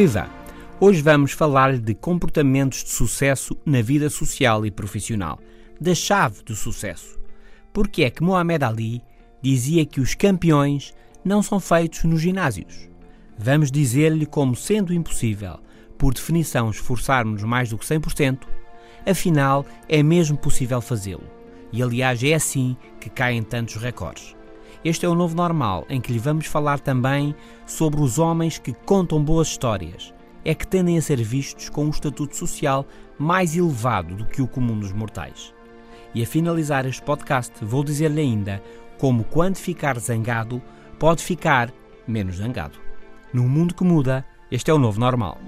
Viva! Hoje vamos falar de comportamentos de sucesso na vida social e profissional, da chave do sucesso. Porque é que Muhammad Ali dizia que os campeões não são feitos nos ginásios? Vamos dizer-lhe como sendo impossível, por definição, esforçarmos mais do que 100%, afinal é mesmo possível fazê-lo. E aliás é assim que caem tantos recordes. Este é o novo normal, em que lhe vamos falar também sobre os homens que contam boas histórias, é que tendem a ser vistos com um estatuto social mais elevado do que o comum dos mortais. E a finalizar este podcast, vou dizer-lhe ainda como, quando ficar zangado, pode ficar menos zangado. Num mundo que muda, este é o novo normal.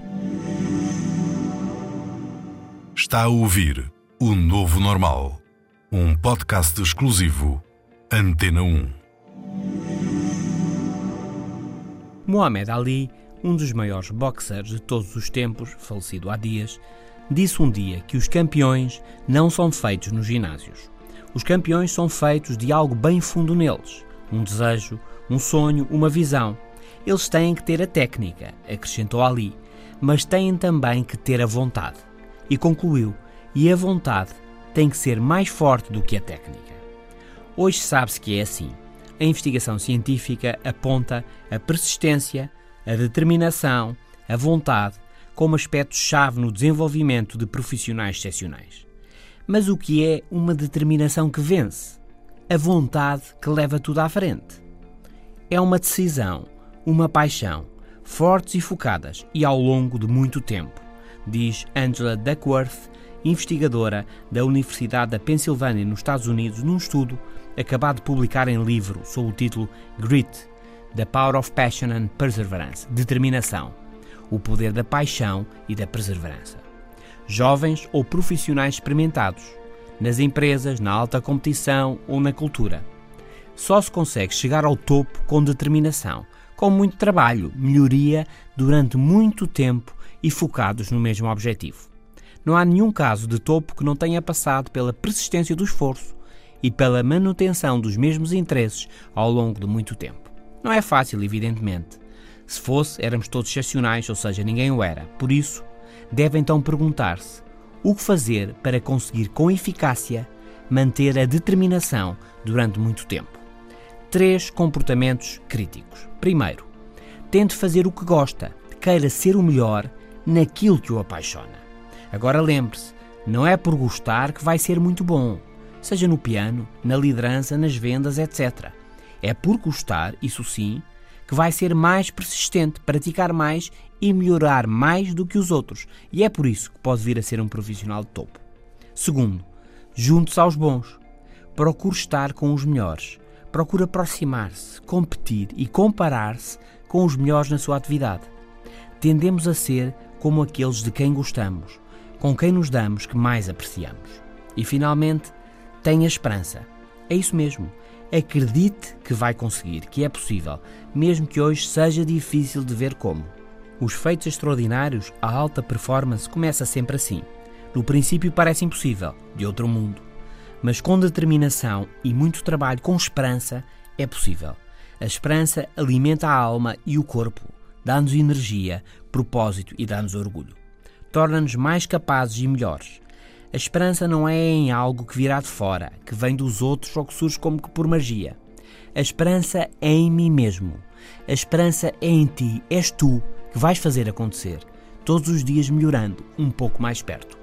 Está a ouvir o Novo Normal, um podcast exclusivo Antena 1. Muhammad Ali, um dos maiores boxers de todos os tempos, falecido há dias, disse um dia que os campeões não são feitos nos ginásios. Os campeões são feitos de algo bem fundo neles, um desejo, um sonho, uma visão. Eles têm que ter a técnica, acrescentou Ali, mas têm também que ter a vontade. E concluiu: e a vontade tem que ser mais forte do que a técnica. Hoje sabe-se que é assim a investigação científica aponta a persistência, a determinação, a vontade como aspectos-chave no desenvolvimento de profissionais excepcionais. Mas o que é uma determinação que vence? A vontade que leva tudo à frente. É uma decisão, uma paixão, fortes e focadas e ao longo de muito tempo, diz Angela Duckworth, investigadora da Universidade da Pensilvânia nos Estados Unidos, num estudo acabado de publicar em livro sob o título Grit: The Power of Passion and Perseverance Determinação o poder da paixão e da perseverança. Jovens ou profissionais experimentados, nas empresas, na alta competição ou na cultura. Só se consegue chegar ao topo com determinação, com muito trabalho, melhoria durante muito tempo e focados no mesmo objetivo. Não há nenhum caso de topo que não tenha passado pela persistência do esforço, e pela manutenção dos mesmos interesses ao longo de muito tempo. Não é fácil, evidentemente. Se fosse, éramos todos excepcionais, ou seja, ninguém o era. Por isso, deve então perguntar-se o que fazer para conseguir com eficácia manter a determinação durante muito tempo. Três comportamentos críticos. Primeiro, tente fazer o que gosta, queira ser o melhor naquilo que o apaixona. Agora lembre-se, não é por gostar que vai ser muito bom seja no piano, na liderança, nas vendas, etc. É por gostar, isso sim, que vai ser mais persistente, praticar mais e melhorar mais do que os outros, e é por isso que pode vir a ser um profissional de topo. Segundo, junte-se aos bons. Procure estar com os melhores. Procure aproximar-se, competir e comparar-se com os melhores na sua atividade. Tendemos a ser como aqueles de quem gostamos, com quem nos damos que mais apreciamos. E finalmente, Tenha esperança. É isso mesmo. Acredite que vai conseguir, que é possível, mesmo que hoje seja difícil de ver como. Os feitos extraordinários, a alta performance, começa sempre assim. No princípio parece impossível, de outro mundo. Mas com determinação e muito trabalho, com esperança, é possível. A esperança alimenta a alma e o corpo, dá-nos energia, propósito e dá-nos orgulho. Torna-nos mais capazes e melhores. A esperança não é em algo que virá de fora, que vem dos outros ou que surge como que por magia. A esperança é em mim mesmo. A esperança é em ti, és tu que vais fazer acontecer, todos os dias melhorando um pouco mais perto.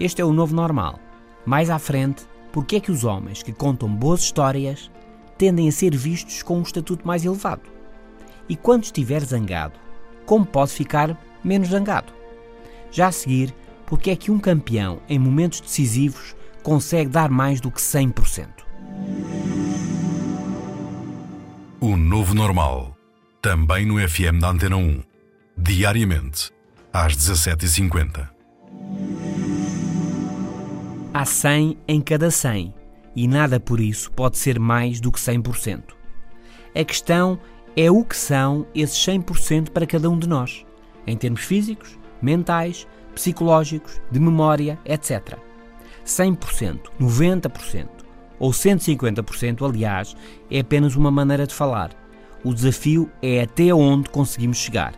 Este é o novo normal. Mais à frente, porque é que os homens que contam boas histórias tendem a ser vistos com um estatuto mais elevado? E quando estiver zangado, como pode ficar menos zangado? Já a seguir, porque é que um campeão, em momentos decisivos, consegue dar mais do que 100%. O novo normal. também no FM da Antena 1, diariamente, às 17h50. Há 100 em cada 100 e nada por isso pode ser mais do que 100%. A questão é o que são esses 100% para cada um de nós, em termos físicos, mentais, psicológicos, de memória, etc. 100%, 90% ou 150%, aliás, é apenas uma maneira de falar. O desafio é até onde conseguimos chegar.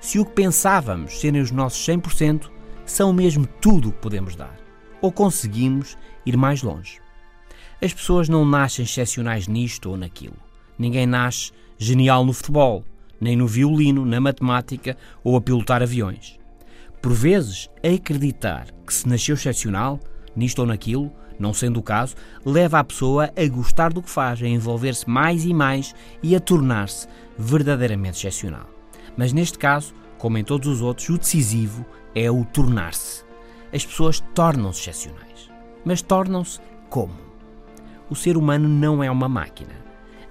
Se o que pensávamos serem os nossos 100% são mesmo tudo o que podemos dar, ou conseguimos ir mais longe. As pessoas não nascem excepcionais nisto ou naquilo. Ninguém nasce genial no futebol, nem no violino, na matemática ou a pilotar aviões. Por vezes, acreditar que se nasceu excepcional, nisto ou naquilo, não sendo o caso, leva a pessoa a gostar do que faz, a envolver-se mais e mais e a tornar-se verdadeiramente excepcional. Mas neste caso, como em todos os outros, o decisivo é o tornar-se. As pessoas tornam-se excepcionais. Mas tornam-se como? O ser humano não é uma máquina.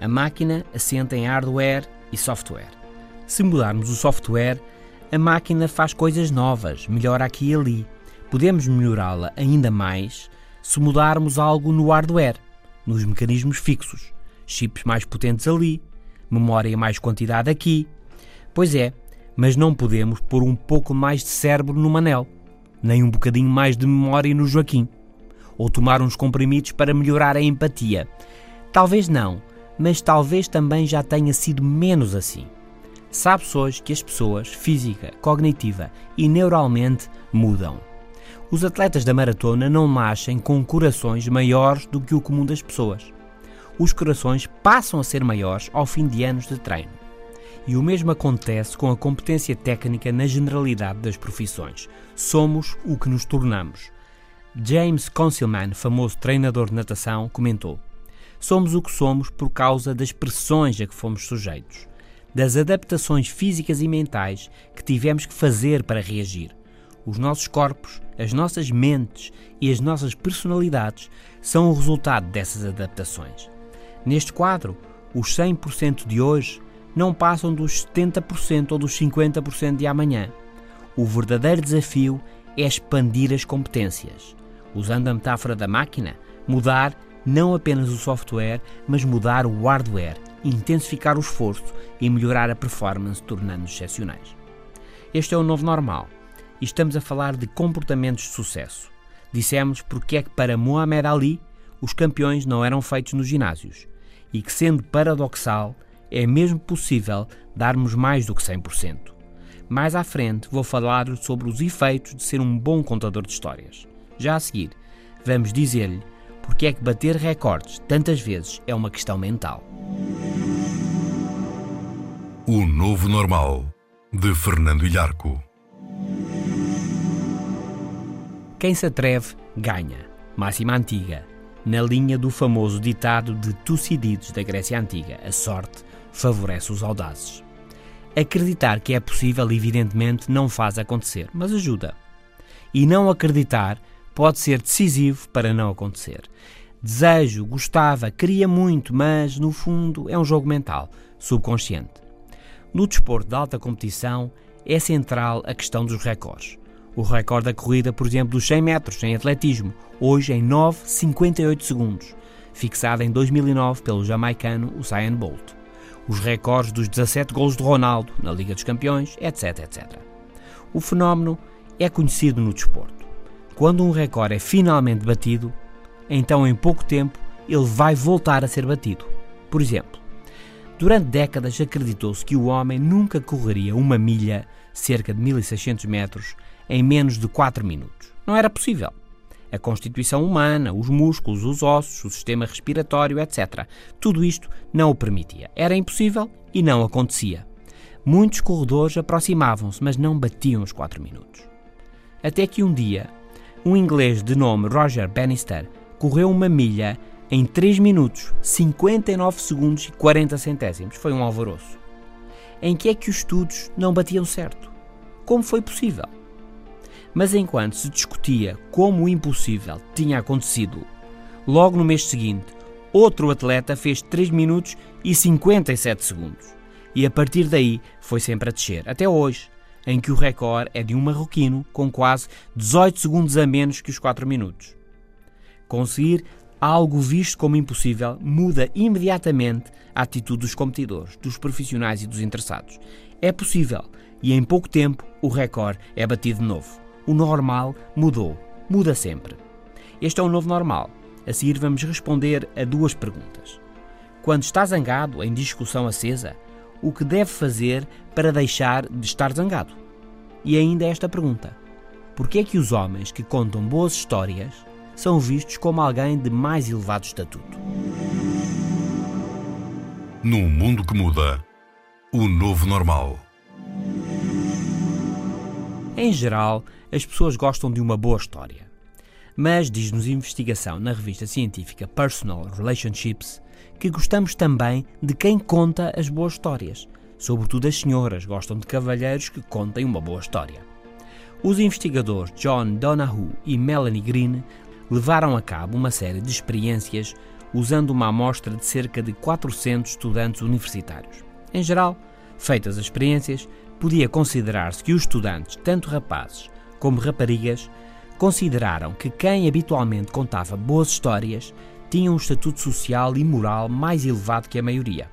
A máquina assenta em hardware e software. Se mudarmos o software, a máquina faz coisas novas, melhora aqui e ali. Podemos melhorá-la ainda mais se mudarmos algo no hardware, nos mecanismos fixos, chips mais potentes ali, memória em mais quantidade aqui. Pois é, mas não podemos pôr um pouco mais de cérebro no Manel, nem um bocadinho mais de memória no Joaquim, ou tomar uns comprimidos para melhorar a empatia. Talvez não, mas talvez também já tenha sido menos assim. Sabe-se hoje que as pessoas, física, cognitiva e neuralmente, mudam. Os atletas da maratona não nascem com corações maiores do que o comum das pessoas. Os corações passam a ser maiores ao fim de anos de treino. E o mesmo acontece com a competência técnica na generalidade das profissões. Somos o que nos tornamos. James Consilman, famoso treinador de natação, comentou: Somos o que somos por causa das pressões a que fomos sujeitos, das adaptações físicas e mentais que tivemos que fazer para reagir. Os nossos corpos, as nossas mentes e as nossas personalidades são o resultado dessas adaptações. Neste quadro, os 100% de hoje não passam dos 70% ou dos 50% de amanhã. O verdadeiro desafio é expandir as competências. Usando a metáfora da máquina, mudar não apenas o software, mas mudar o hardware, intensificar o esforço e melhorar a performance, tornando-nos excepcionais. Este é o novo normal e estamos a falar de comportamentos de sucesso. Dissemos porque é que para Muhammad Ali os campeões não eram feitos nos ginásios e que, sendo paradoxal, é mesmo possível darmos mais do que 100%. Mais à frente vou falar sobre os efeitos de ser um bom contador de histórias. Já a seguir, vamos dizer-lhe porque é que bater recordes tantas vezes é uma questão mental. O Novo Normal, de Fernando Ilharco. Quem se atreve, ganha. Máxima antiga. Na linha do famoso ditado de Tucídides da Grécia Antiga: a sorte favorece os audazes. Acreditar que é possível, evidentemente, não faz acontecer, mas ajuda. E não acreditar pode ser decisivo para não acontecer. Desejo, gostava, queria muito, mas no fundo é um jogo mental, subconsciente. No desporto de alta competição é central a questão dos recordes. O recorde da corrida, por exemplo, dos 100 metros em atletismo, hoje em 9,58 segundos, fixado em 2009 pelo jamaicano Usain Bolt. Os recordes dos 17 gols de Ronaldo na Liga dos Campeões, etc, etc. O fenómeno é conhecido no desporto. Quando um recorde é finalmente batido, então em pouco tempo ele vai voltar a ser batido. Por exemplo, durante décadas acreditou-se que o homem nunca correria uma milha, cerca de 1600 metros, em menos de 4 minutos. Não era possível. A constituição humana, os músculos, os ossos, o sistema respiratório, etc. Tudo isto não o permitia. Era impossível e não acontecia. Muitos corredores aproximavam-se, mas não batiam os 4 minutos. Até que um dia, um inglês de nome Roger Bannister correu uma milha em 3 minutos, 59 segundos e 40 centésimos. Foi um alvoroço. Em que é que os estudos não batiam certo? Como foi possível? Mas enquanto se discutia como o impossível tinha acontecido, logo no mês seguinte, outro atleta fez 3 minutos e 57 segundos. E a partir daí foi sempre a descer, até hoje, em que o recorde é de um marroquino com quase 18 segundos a menos que os 4 minutos. Conseguir algo visto como impossível muda imediatamente a atitude dos competidores, dos profissionais e dos interessados. É possível e em pouco tempo o recorde é batido de novo. O normal mudou, muda sempre. Este é o novo normal. A seguir vamos responder a duas perguntas. Quando está zangado, em discussão acesa, o que deve fazer para deixar de estar zangado? E ainda esta pergunta: por que é que os homens que contam boas histórias são vistos como alguém de mais elevado estatuto? Num mundo que muda, o novo normal. Em geral, as pessoas gostam de uma boa história. Mas diz-nos investigação na revista científica Personal Relationships que gostamos também de quem conta as boas histórias. Sobretudo as senhoras gostam de cavalheiros que contem uma boa história. Os investigadores John Donahue e Melanie Green levaram a cabo uma série de experiências usando uma amostra de cerca de 400 estudantes universitários. Em geral, feitas as experiências, podia considerar-se que os estudantes, tanto rapazes como raparigas, consideraram que quem habitualmente contava boas histórias tinha um estatuto social e moral mais elevado que a maioria.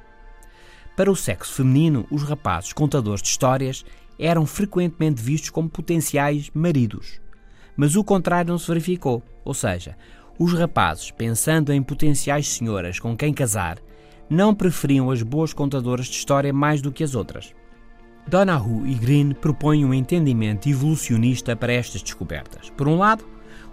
Para o sexo feminino, os rapazes contadores de histórias eram frequentemente vistos como potenciais maridos. Mas o contrário não se verificou, ou seja, os rapazes, pensando em potenciais senhoras com quem casar, não preferiam as boas contadoras de história mais do que as outras. Donahue e Green propõem um entendimento evolucionista para estas descobertas. Por um lado,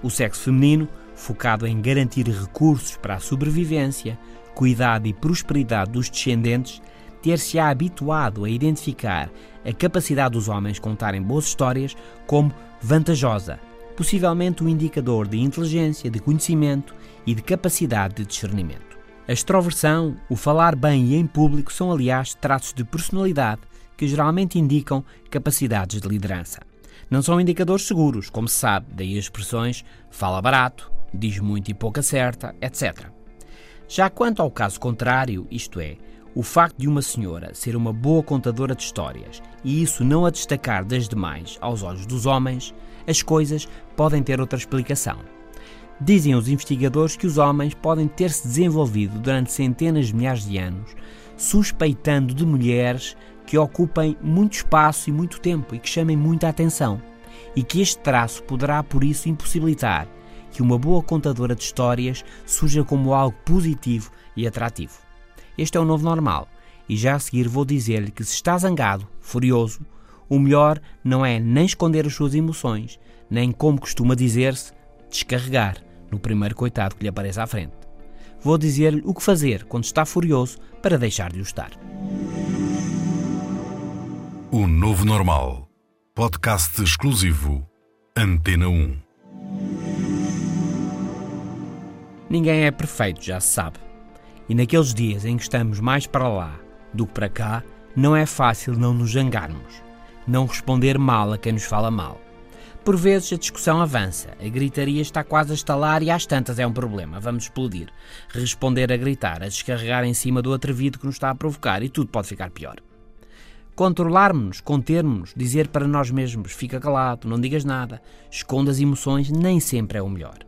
o sexo feminino, focado em garantir recursos para a sobrevivência, cuidado e prosperidade dos descendentes, ter-se-á habituado a identificar a capacidade dos homens contarem boas histórias como vantajosa, possivelmente um indicador de inteligência, de conhecimento e de capacidade de discernimento. A extroversão, o falar bem e em público são, aliás, traços de personalidade que geralmente indicam capacidades de liderança. Não são indicadores seguros, como se sabe, daí as expressões fala barato, diz muito e pouco acerta, etc. Já quanto ao caso contrário, isto é, o facto de uma senhora ser uma boa contadora de histórias e isso não a destacar das demais aos olhos dos homens, as coisas podem ter outra explicação. Dizem os investigadores que os homens podem ter se desenvolvido durante centenas de milhares de anos, suspeitando de mulheres que ocupem muito espaço e muito tempo e que chamem muita atenção, e que este traço poderá por isso impossibilitar que uma boa contadora de histórias surja como algo positivo e atrativo. Este é o novo normal, e já a seguir vou dizer-lhe que se está zangado, furioso, o melhor não é nem esconder as suas emoções, nem, como costuma dizer-se, descarregar no primeiro coitado que lhe apareça à frente. Vou dizer-lhe o que fazer quando está furioso para deixar de o estar. O Novo Normal. Podcast exclusivo. Antena 1. Ninguém é perfeito, já se sabe. E naqueles dias em que estamos mais para lá do que para cá, não é fácil não nos zangarmos, não responder mal a quem nos fala mal. Por vezes a discussão avança, a gritaria está quase a estalar e às tantas é um problema, vamos explodir. Responder a gritar, a descarregar em cima do atrevido que nos está a provocar e tudo pode ficar pior. Controlarmos-nos, contermos-nos, dizer para nós mesmos fica calado, não digas nada, esconda as emoções, nem sempre é o melhor.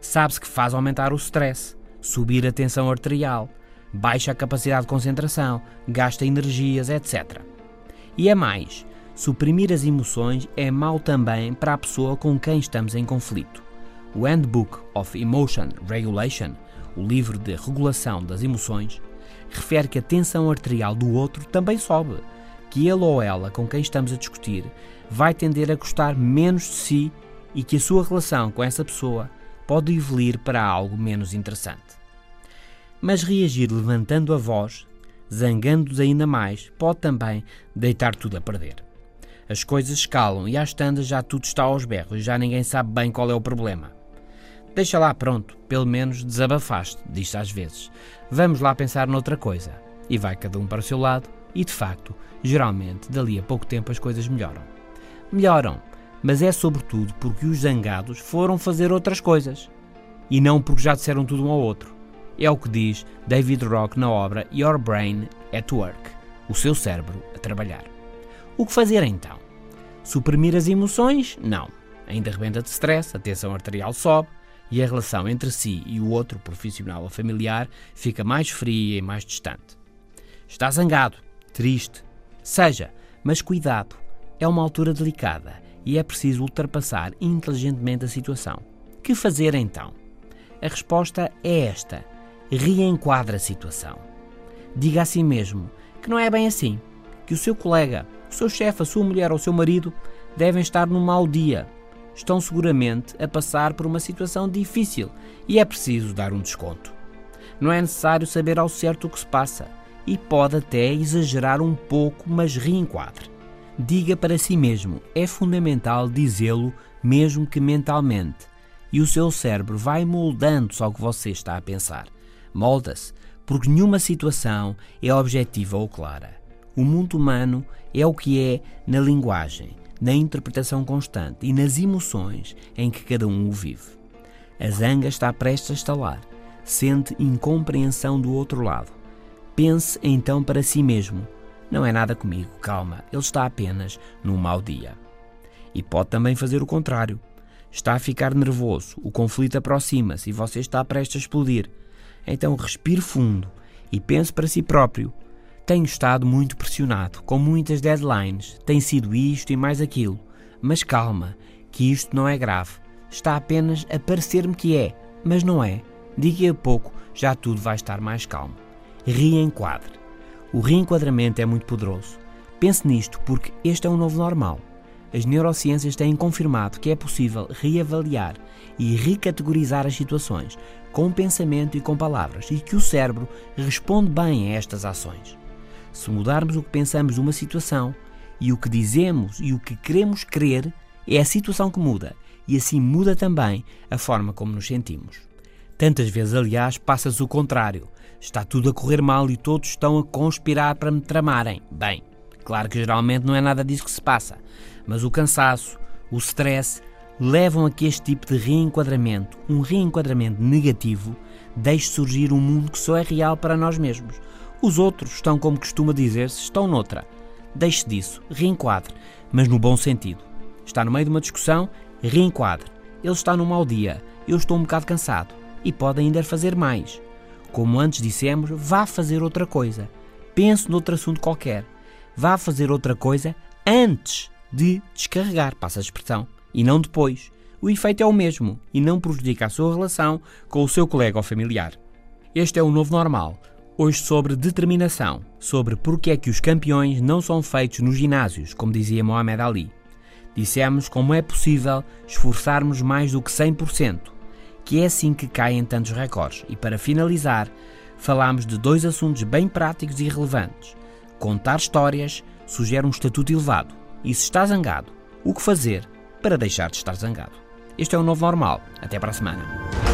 Sabe-se que faz aumentar o stress, subir a tensão arterial, baixa a capacidade de concentração, gasta energias, etc. E é mais, suprimir as emoções é mau também para a pessoa com quem estamos em conflito. O Handbook of Emotion Regulation, o livro de regulação das emoções, refere que a tensão arterial do outro também sobe que ele ou ela com quem estamos a discutir vai tender a gostar menos de si e que a sua relação com essa pessoa pode evoluir para algo menos interessante. Mas reagir levantando a voz, zangando-os ainda mais, pode também deitar tudo a perder. As coisas escalam e às tandas já tudo está aos berros e já ninguém sabe bem qual é o problema. Deixa lá, pronto, pelo menos desabafaste, diz às vezes. Vamos lá pensar noutra coisa. E vai cada um para o seu lado e de facto, geralmente, dali a pouco tempo as coisas melhoram. Melhoram, mas é sobretudo porque os zangados foram fazer outras coisas. E não porque já disseram tudo um ao outro. É o que diz David Rock na obra Your Brain at Work. o seu cérebro a trabalhar. O que fazer então? Suprimir as emoções? Não. Ainda rebenta de stress, a tensão arterial sobe e a relação entre si e o outro, profissional ou familiar, fica mais fria e mais distante. Está zangado, triste, seja, mas cuidado, é uma altura delicada e é preciso ultrapassar inteligentemente a situação. Que fazer então? A resposta é esta: reenquadra a situação. Diga a si mesmo que não é bem assim, que o seu colega, o seu chefe, a sua mulher ou o seu marido devem estar num mau dia. Estão seguramente a passar por uma situação difícil e é preciso dar um desconto. Não é necessário saber ao certo o que se passa e pode até exagerar um pouco, mas reenquadre. Diga para si mesmo, é fundamental dizê-lo, mesmo que mentalmente, e o seu cérebro vai moldando-se ao que você está a pensar. Molda-se, porque nenhuma situação é objetiva ou clara. O mundo humano é o que é na linguagem, na interpretação constante e nas emoções em que cada um o vive. A zanga está prestes a estalar, sente incompreensão do outro lado. Pense então para si mesmo: não é nada comigo, calma, ele está apenas num mau dia. E pode também fazer o contrário. Está a ficar nervoso, o conflito aproxima-se e você está prestes a explodir. Então respire fundo e pense para si próprio: tenho estado muito pressionado, com muitas deadlines, tem sido isto e mais aquilo. Mas calma, que isto não é grave. Está apenas a parecer-me que é, mas não é. Daqui a pouco já tudo vai estar mais calmo. Reenquadre. O reenquadramento é muito poderoso. Pense nisto porque este é o novo normal. As neurociências têm confirmado que é possível reavaliar e recategorizar as situações com pensamento e com palavras e que o cérebro responde bem a estas ações. Se mudarmos o que pensamos de uma situação e o que dizemos e o que queremos crer, é a situação que muda e assim muda também a forma como nos sentimos. Tantas vezes, aliás, passa-se o contrário. Está tudo a correr mal e todos estão a conspirar para me tramarem. Bem, claro que geralmente não é nada disso que se passa, mas o cansaço, o stress, levam a que este tipo de reenquadramento, um reenquadramento negativo, deixe surgir um mundo que só é real para nós mesmos, os outros estão, como costuma dizer-se, estão noutra. Deixe disso, reenquadre, mas no bom sentido. Está no meio de uma discussão, reenquadre. Ele está num mau dia, eu estou um bocado cansado. E pode ainda fazer mais. Como antes dissemos, vá fazer outra coisa. Pense noutro assunto qualquer. Vá fazer outra coisa antes de descarregar, passa a expressão, e não depois. O efeito é o mesmo e não prejudica a sua relação com o seu colega ou familiar. Este é o novo normal Hoje sobre determinação, sobre porque é que os campeões não são feitos nos ginásios, como dizia Mohamed Ali. Dissemos como é possível esforçarmos mais do que 100%, que é assim que caem tantos recordes. E para finalizar, falámos de dois assuntos bem práticos e relevantes. Contar histórias sugere um estatuto elevado. E se está zangado, o que fazer para deixar de estar zangado? Este é o novo normal. Até para a semana.